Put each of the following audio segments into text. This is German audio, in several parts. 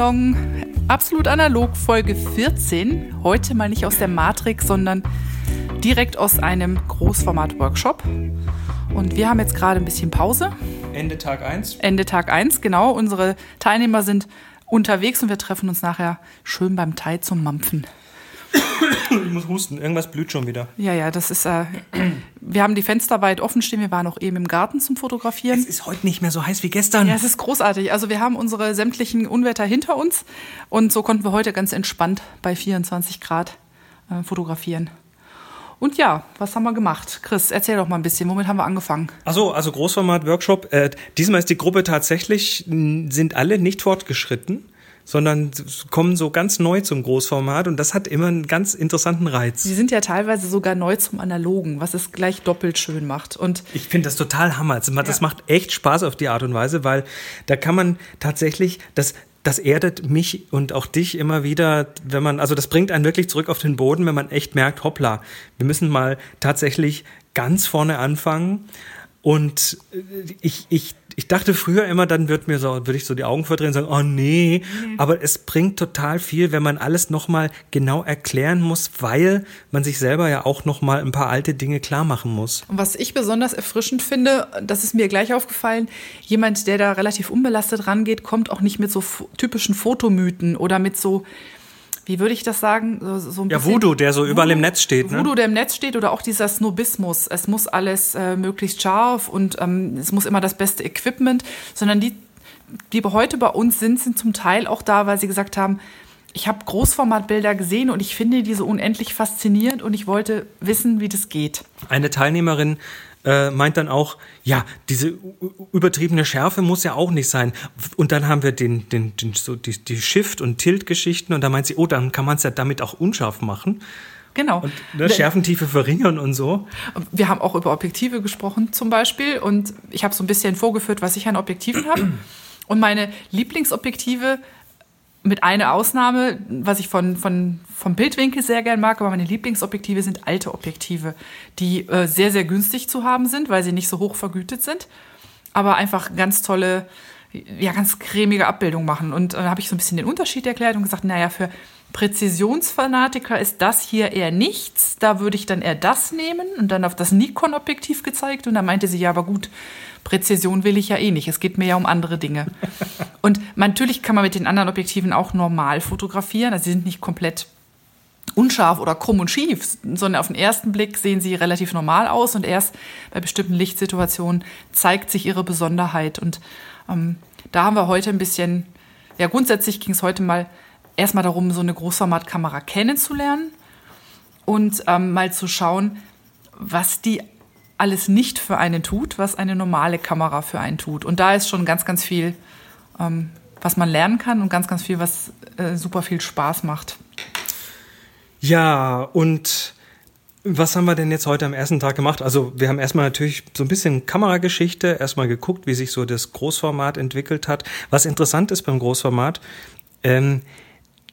Dong, absolut analog, Folge 14. Heute mal nicht aus der Matrix, sondern direkt aus einem Großformat-Workshop. Und wir haben jetzt gerade ein bisschen Pause. Ende Tag 1. Ende Tag 1, genau. Unsere Teilnehmer sind unterwegs und wir treffen uns nachher schön beim Thai zum Mampfen. Ich muss husten, irgendwas blüht schon wieder. Ja, ja, das ist. Äh, wir haben die Fenster weit offen stehen. Wir waren auch eben im Garten zum Fotografieren. Es ist heute nicht mehr so heiß wie gestern. Ja, es ist großartig. Also wir haben unsere sämtlichen Unwetter hinter uns und so konnten wir heute ganz entspannt bei 24 Grad äh, fotografieren. Und ja, was haben wir gemacht? Chris, erzähl doch mal ein bisschen. Womit haben wir angefangen? Achso, also Großformat-Workshop. Äh, diesmal ist die Gruppe tatsächlich, sind alle nicht fortgeschritten sondern kommen so ganz neu zum Großformat und das hat immer einen ganz interessanten Reiz. Sie sind ja teilweise sogar neu zum Analogen, was es gleich doppelt schön macht. Und ich finde das total hammer. Das ja. macht echt Spaß auf die Art und Weise, weil da kann man tatsächlich das das erdet mich und auch dich immer wieder, wenn man, also das bringt einen wirklich zurück auf den Boden, wenn man echt merkt, hoppla, wir müssen mal tatsächlich ganz vorne anfangen. Und ich, ich ich dachte früher immer, dann wird mir so, würde ich so die Augen verdrehen und sagen, oh nee. Mhm. Aber es bringt total viel, wenn man alles nochmal genau erklären muss, weil man sich selber ja auch nochmal ein paar alte Dinge klar machen muss. Und was ich besonders erfrischend finde, das ist mir gleich aufgefallen, jemand, der da relativ unbelastet rangeht, kommt auch nicht mit so typischen Fotomythen oder mit so wie würde ich das sagen? So, so ein ja, Voodoo, der so überall im Netz steht. Ne? Voodoo, der im Netz steht oder auch dieser Snobismus. Es muss alles äh, möglichst scharf und ähm, es muss immer das beste Equipment, sondern die, die heute bei uns sind, sind zum Teil auch da, weil sie gesagt haben, ich habe Großformatbilder gesehen und ich finde diese unendlich faszinierend und ich wollte wissen, wie das geht. Eine Teilnehmerin äh, meint dann auch, ja, diese übertriebene Schärfe muss ja auch nicht sein. Und dann haben wir den, den, den so die, die Shift- und Tilt-Geschichten und da meint sie, oh, dann kann man es ja damit auch unscharf machen. Genau. Und ne, Schärfentiefe verringern und so. Wir haben auch über Objektive gesprochen zum Beispiel und ich habe so ein bisschen vorgeführt, was ich an Objektiven habe. Und meine Lieblingsobjektive mit einer Ausnahme, was ich von, von, vom Bildwinkel sehr gern mag, aber meine Lieblingsobjektive sind alte Objektive, die äh, sehr, sehr günstig zu haben sind, weil sie nicht so hoch vergütet sind, aber einfach ganz tolle, ja, ganz cremige Abbildungen machen. Und dann äh, habe ich so ein bisschen den Unterschied erklärt und gesagt, naja, für Präzisionsfanatiker ist das hier eher nichts, da würde ich dann eher das nehmen und dann auf das Nikon-Objektiv gezeigt und da meinte sie, ja, aber gut, Präzision will ich ja eh nicht. Es geht mir ja um andere Dinge. Und natürlich kann man mit den anderen Objektiven auch normal fotografieren. Also sie sind nicht komplett unscharf oder krumm und schief, sondern auf den ersten Blick sehen sie relativ normal aus und erst bei bestimmten Lichtsituationen zeigt sich ihre Besonderheit. Und ähm, da haben wir heute ein bisschen, ja, grundsätzlich ging es heute mal erstmal darum, so eine Großformatkamera kennenzulernen und ähm, mal zu schauen, was die alles nicht für einen tut, was eine normale Kamera für einen tut. Und da ist schon ganz, ganz viel, ähm, was man lernen kann und ganz, ganz viel, was äh, super viel Spaß macht. Ja, und was haben wir denn jetzt heute am ersten Tag gemacht? Also wir haben erstmal natürlich so ein bisschen Kamerageschichte, erstmal geguckt, wie sich so das Großformat entwickelt hat. Was interessant ist beim Großformat, ähm,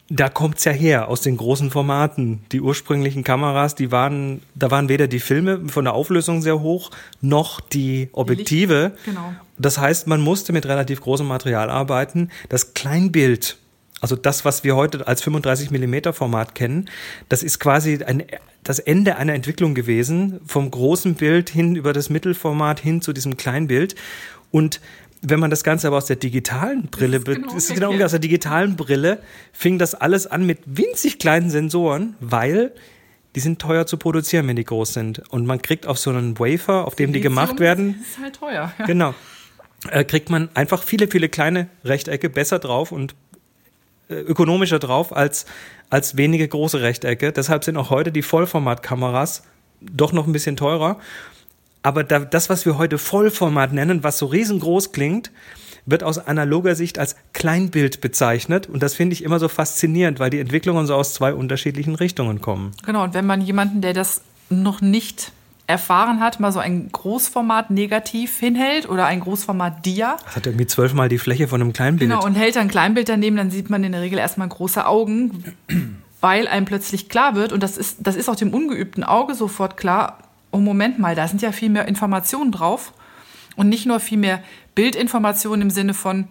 da kommt's ja her aus den großen Formaten. Die ursprünglichen Kameras, die waren, da waren weder die Filme von der Auflösung sehr hoch, noch die Objektive. Genau. Das heißt, man musste mit relativ großem Material arbeiten. Das Kleinbild, also das, was wir heute als 35 Millimeter Format kennen, das ist quasi ein, das Ende einer Entwicklung gewesen, vom großen Bild hin über das Mittelformat hin zu diesem Kleinbild. Und wenn man das Ganze aber aus der digitalen Brille, das ist genau, ist genau aus der digitalen Brille, fing das alles an mit winzig kleinen Sensoren, weil die sind teuer zu produzieren, wenn die groß sind. Und man kriegt auf so einen Wafer, auf dem die gemacht werden. Das ist halt teuer. Ja. Genau. Äh, kriegt man einfach viele, viele kleine Rechtecke besser drauf und äh, ökonomischer drauf als, als wenige große Rechtecke. Deshalb sind auch heute die Vollformatkameras doch noch ein bisschen teurer. Aber da, das, was wir heute Vollformat nennen, was so riesengroß klingt, wird aus analoger Sicht als Kleinbild bezeichnet. Und das finde ich immer so faszinierend, weil die Entwicklungen so aus zwei unterschiedlichen Richtungen kommen. Genau, und wenn man jemanden, der das noch nicht erfahren hat, mal so ein Großformat negativ hinhält oder ein Großformat Dia. Das hat irgendwie zwölfmal die Fläche von einem Kleinbild. Genau, und hält ein Kleinbild daneben, dann sieht man in der Regel erstmal große Augen, weil einem plötzlich klar wird, und das ist, das ist auch dem ungeübten Auge sofort klar, oh Moment mal, da sind ja viel mehr Informationen drauf und nicht nur viel mehr Bildinformationen im Sinne von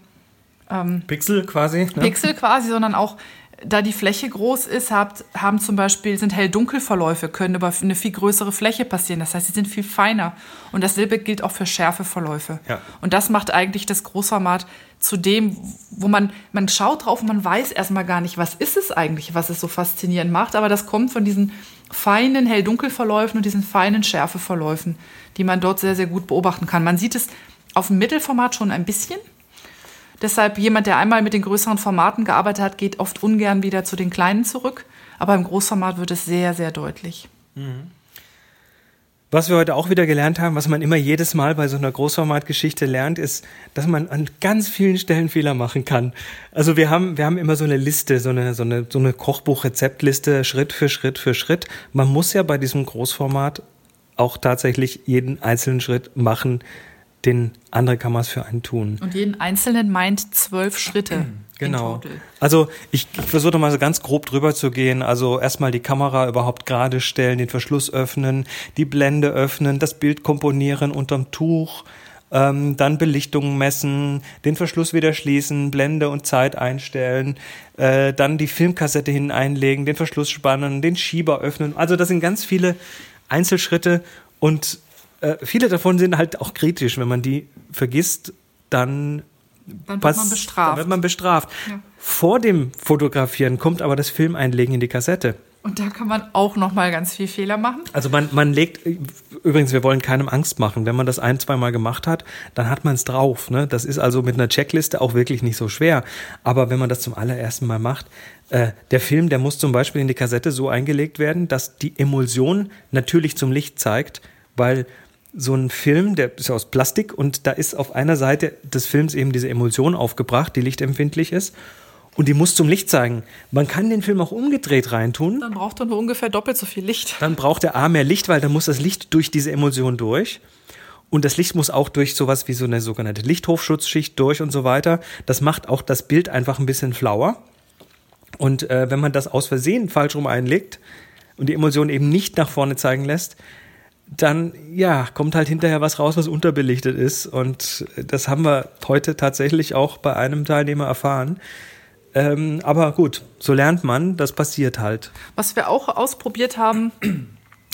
ähm, Pixel quasi. Ne? Pixel quasi, sondern auch da die Fläche groß ist, habt, haben zum Beispiel, sind Hell-Dunkel-Verläufe, können über eine viel größere Fläche passieren. Das heißt, sie sind viel feiner. Und dasselbe gilt auch für Schärfeverläufe. Ja. Und das macht eigentlich das Großformat zu dem, wo man, man schaut drauf und man weiß erstmal gar nicht, was ist es eigentlich, was es so faszinierend macht. Aber das kommt von diesen feinen Hell-Dunkel-Verläufen und diesen feinen Schärfeverläufen, die man dort sehr, sehr gut beobachten kann. Man sieht es auf dem Mittelformat schon ein bisschen. Deshalb jemand, der einmal mit den größeren Formaten gearbeitet hat, geht oft ungern wieder zu den kleinen zurück. Aber im Großformat wird es sehr, sehr deutlich. Was wir heute auch wieder gelernt haben, was man immer jedes Mal bei so einer Großformatgeschichte lernt, ist, dass man an ganz vielen Stellen Fehler machen kann. Also wir haben, wir haben immer so eine Liste, so eine, so eine, so eine Kochbuch-Rezeptliste, Schritt für Schritt für Schritt. Man muss ja bei diesem Großformat auch tatsächlich jeden einzelnen Schritt machen, den andere Kameras für einen tun. Und jeden einzelnen meint zwölf Schritte. Genau. Also ich, ich versuche mal so ganz grob drüber zu gehen. Also erstmal die Kamera überhaupt gerade stellen, den Verschluss öffnen, die Blende öffnen, das Bild komponieren unterm Tuch, ähm, dann Belichtung messen, den Verschluss wieder schließen, Blende und Zeit einstellen, äh, dann die Filmkassette hineinlegen, den Verschluss spannen, den Schieber öffnen. Also das sind ganz viele Einzelschritte und äh, viele davon sind halt auch kritisch. Wenn man die vergisst, dann Dann wird man bestraft. Dann wird man bestraft. Ja. Vor dem Fotografieren kommt aber das Filmeinlegen in die Kassette. Und da kann man auch noch mal ganz viel Fehler machen. Also man, man legt, übrigens, wir wollen keinem Angst machen. Wenn man das ein, zweimal gemacht hat, dann hat man es drauf. Ne? Das ist also mit einer Checkliste auch wirklich nicht so schwer. Aber wenn man das zum allerersten Mal macht, äh, der Film, der muss zum Beispiel in die Kassette so eingelegt werden, dass die Emulsion natürlich zum Licht zeigt, weil so ein Film, der ist aus Plastik und da ist auf einer Seite des Films eben diese Emulsion aufgebracht, die lichtempfindlich ist. Und die muss zum Licht zeigen. Man kann den Film auch umgedreht reintun. Dann braucht er nur ungefähr doppelt so viel Licht. Dann braucht der A mehr Licht, weil dann muss das Licht durch diese Emulsion durch. Und das Licht muss auch durch sowas wie so eine sogenannte Lichthofschutzschicht durch und so weiter. Das macht auch das Bild einfach ein bisschen flauer. Und äh, wenn man das aus Versehen falsch rum einlegt und die Emulsion eben nicht nach vorne zeigen lässt, dann ja, kommt halt hinterher was raus, was unterbelichtet ist. Und das haben wir heute tatsächlich auch bei einem Teilnehmer erfahren. Ähm, aber gut, so lernt man, das passiert halt. Was wir auch ausprobiert haben,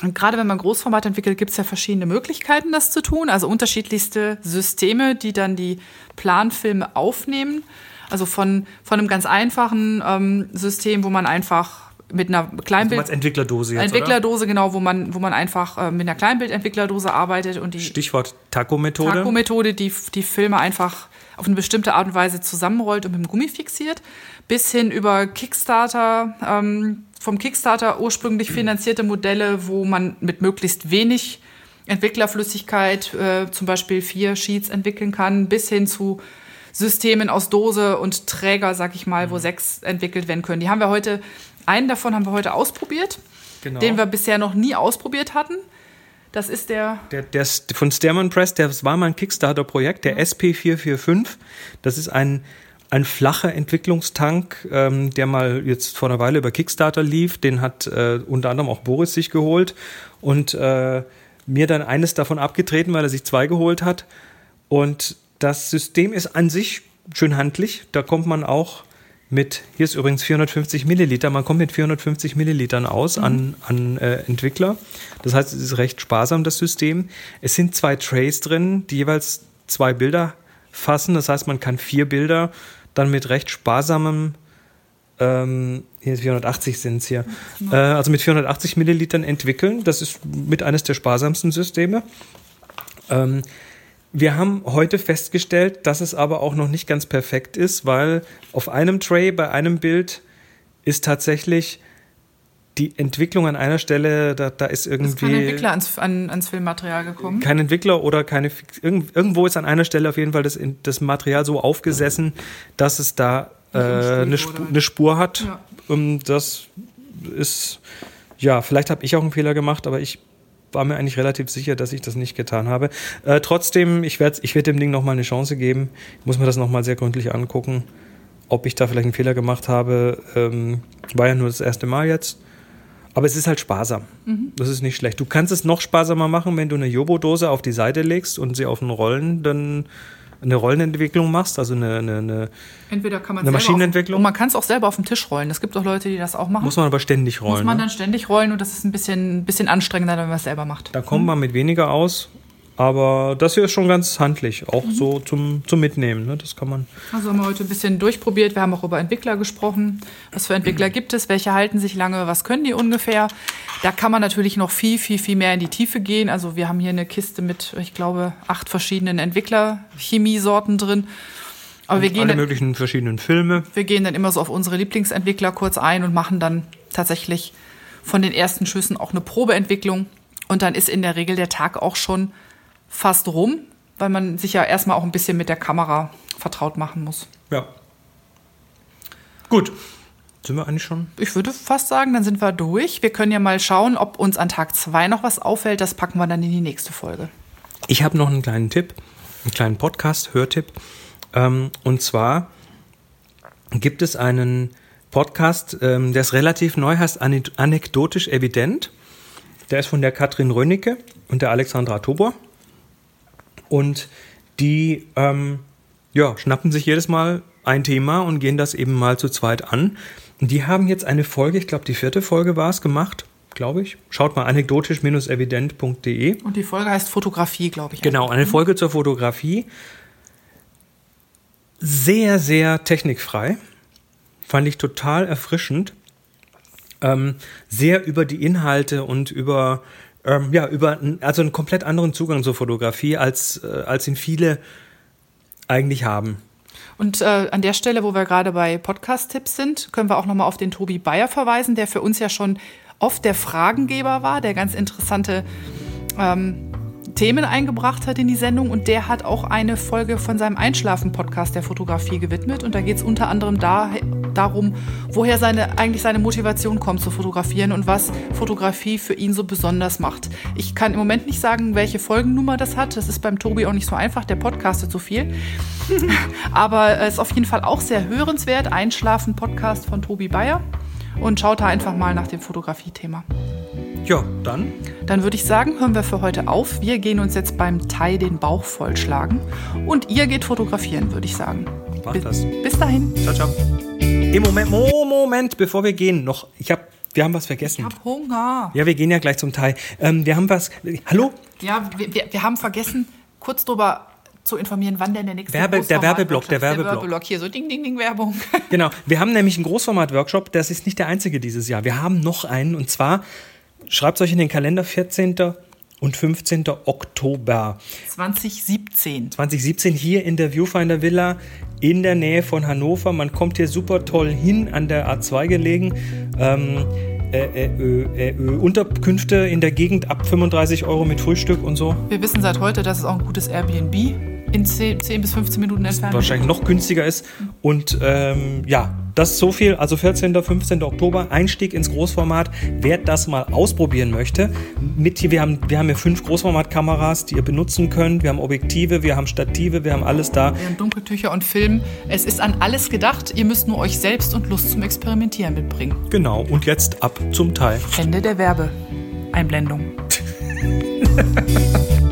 und gerade wenn man Großformat entwickelt, gibt es ja verschiedene Möglichkeiten, das zu tun. Also unterschiedlichste Systeme, die dann die Planfilme aufnehmen. Also von, von einem ganz einfachen ähm, System, wo man einfach mit einer Kleinbild als Entwicklerdose jetzt, Entwicklerdose, genau, wo man, wo man einfach äh, mit einer Kleinbildentwicklerdose arbeitet und die Stichwort Taco-Methode. Taco-Methode, die die Filme einfach auf eine bestimmte Art und Weise zusammenrollt und mit dem Gummi fixiert, bis hin über Kickstarter, ähm, vom Kickstarter ursprünglich finanzierte Modelle, wo man mit möglichst wenig Entwicklerflüssigkeit äh, zum Beispiel vier Sheets entwickeln kann, bis hin zu Systemen aus Dose und Träger, sag ich mal, wo sechs entwickelt werden können. Die haben wir heute, einen davon haben wir heute ausprobiert, Genau. den wir bisher noch nie ausprobiert hatten. Das ist der Der, der ist von Sterman Press, das war mal ein Kickstarter-Projekt, der SP445. Das ist ein, ein flacher Entwicklungstank, ähm, der mal jetzt vor einer Weile über Kickstarter lief. Den hat äh, unter anderem auch Boris sich geholt und äh, mir dann eines davon abgetreten, weil er sich zwei geholt hat. Und das System ist an sich schön handlich. Da kommt man auch mit, hier ist übrigens 450 Milliliter, man kommt mit 450 Millilitern aus an, an äh, Entwickler. Das heißt, es ist recht sparsam, das System. Es sind zwei Trays drin, die jeweils zwei Bilder fassen. Das heißt, man kann vier Bilder dann mit recht sparsamem, ähm, hier 480 sind es hier, äh, also mit 480 Millilitern entwickeln. Das ist mit eines der sparsamsten Systeme. Ähm, wir haben heute festgestellt, dass es aber auch noch nicht ganz perfekt ist, weil auf einem Tray bei einem Bild ist tatsächlich die Entwicklung an einer Stelle, da, da ist irgendwie ist kein Entwickler ans, an, ans Filmmaterial gekommen. kein Entwickler oder keine Fix- irgend, irgendwo ist an einer Stelle auf jeden Fall das, das Material so aufgesessen, dass es da äh, eine, Spur, eine Spur hat. Ja. Ähm, das ist ja, vielleicht habe ich auch einen Fehler gemacht, aber ich war mir eigentlich relativ sicher, dass ich das nicht getan habe. Äh, trotzdem, ich werde ich werd dem Ding nochmal eine Chance geben. Ich muss mir das nochmal sehr gründlich angucken, ob ich da vielleicht einen Fehler gemacht habe. Ähm, war ja nur das erste Mal jetzt. Aber es ist halt sparsam. Das ist nicht schlecht. Du kannst es noch sparsamer machen, wenn du eine Jobo-Dose auf die Seite legst und sie auf den Rollen dann eine Rollenentwicklung machst, also eine, eine, eine, Entweder kann man eine Maschinenentwicklung. Auf, und man kann es auch selber auf den Tisch rollen. Es gibt auch Leute, die das auch machen. muss man aber ständig rollen. Muss man ne? dann ständig rollen und das ist ein bisschen, ein bisschen anstrengender, wenn man es selber macht. Da kommt man mit weniger aus. Aber das hier ist schon ganz handlich, auch so zum, zum Mitnehmen. Ne? Das kann man. Also haben wir heute ein bisschen durchprobiert. Wir haben auch über Entwickler gesprochen. Was für Entwickler gibt es? Welche halten sich lange? Was können die ungefähr? Da kann man natürlich noch viel, viel, viel mehr in die Tiefe gehen. Also wir haben hier eine Kiste mit, ich glaube, acht verschiedenen Entwickler-Chemiesorten drin. Aber wir gehen, Alle dann, möglichen verschiedenen Filme. wir gehen dann immer so auf unsere Lieblingsentwickler kurz ein und machen dann tatsächlich von den ersten Schüssen auch eine Probeentwicklung. Und dann ist in der Regel der Tag auch schon fast rum, weil man sich ja erstmal auch ein bisschen mit der Kamera vertraut machen muss. Ja. Gut. Sind wir eigentlich schon? Ich würde fast sagen, dann sind wir durch. Wir können ja mal schauen, ob uns an Tag zwei noch was auffällt. Das packen wir dann in die nächste Folge. Ich habe noch einen kleinen Tipp, einen kleinen Podcast, Hörtipp. Ähm, und zwar gibt es einen Podcast, ähm, der ist relativ neu, heißt Ane- Anekdotisch Evident. Der ist von der Katrin Rönicke und der Alexandra Tobor. Und die ähm, ja, schnappen sich jedes Mal ein Thema und gehen das eben mal zu zweit an. Und die haben jetzt eine Folge, ich glaube die vierte Folge war es, gemacht, glaube ich. Schaut mal anekdotisch-evident.de. Und die Folge heißt Fotografie, glaube ich. Genau, eine Folge zur Fotografie. Sehr, sehr technikfrei. Fand ich total erfrischend. Ähm, sehr über die Inhalte und über, ähm, ja, über also einen komplett anderen Zugang zur Fotografie, als, äh, als ihn viele eigentlich haben. Und äh, an der Stelle, wo wir gerade bei Podcast-Tipps sind, können wir auch nochmal auf den Tobi Bayer verweisen, der für uns ja schon oft der Fragengeber war, der ganz interessante ähm, Themen eingebracht hat in die Sendung. Und der hat auch eine Folge von seinem Einschlafen-Podcast der Fotografie gewidmet. Und da geht es unter anderem da, darum, woher seine, eigentlich seine Motivation kommt zu fotografieren und was Fotografie für ihn so besonders macht. Ich kann im Moment nicht sagen, welche Folgennummer das hat. Das ist beim Tobi auch nicht so einfach, der podcastet so viel. Aber es ist auf jeden Fall auch sehr hörenswert. Einschlafen-Podcast von Tobi Bayer. Und schaut da einfach mal nach dem Fotografie-Thema. Ja, dann Dann würde ich sagen, hören wir für heute auf. Wir gehen uns jetzt beim Thai den Bauch vollschlagen. Und ihr geht fotografieren, würde ich sagen. Macht das. Bis dahin. ciao, ciao. Im Moment, Mo- Moment, bevor wir gehen, noch, ich habe, wir haben was vergessen. Ich hab Hunger. Ja, wir gehen ja gleich zum Teil. Ähm, wir haben was. Hallo? Ja, wir, wir, wir haben vergessen, kurz drüber zu informieren, wann denn der nächste Werbe- der Großformat- Werbeblock, der Der Werbeblock. Werbeblock hier, so Ding, Ding, Ding, Werbung. Genau, wir haben nämlich einen Großformat-Workshop, das ist nicht der einzige dieses Jahr. Wir haben noch einen und zwar, schreibt euch in den Kalender, 14. und 15. Oktober 2017. 2017 hier in der Viewfinder Villa in der Nähe von Hannover. Man kommt hier super toll hin, an der A2 gelegen. Ähm, äh, äh, äh, äh, Unterkünfte in der Gegend ab 35 Euro mit Frühstück und so. Wir wissen seit heute, dass es auch ein gutes Airbnb in 10, 10 bis 15 Minuten entfernt wahrscheinlich noch günstiger ist. Und ähm, ja, das ist so viel. Also 14. 15. Oktober, Einstieg ins Großformat. Wer das mal ausprobieren möchte, mit hier, wir haben, wir haben hier fünf Großformatkameras, die ihr benutzen könnt. Wir haben Objektive, wir haben Stative, wir haben alles da. Wir haben Dunkeltücher und Film. Es ist an alles gedacht. Ihr müsst nur euch selbst und Lust zum Experimentieren mitbringen. Genau. Und jetzt ab zum Teil. Ende der Werbeeinblendung.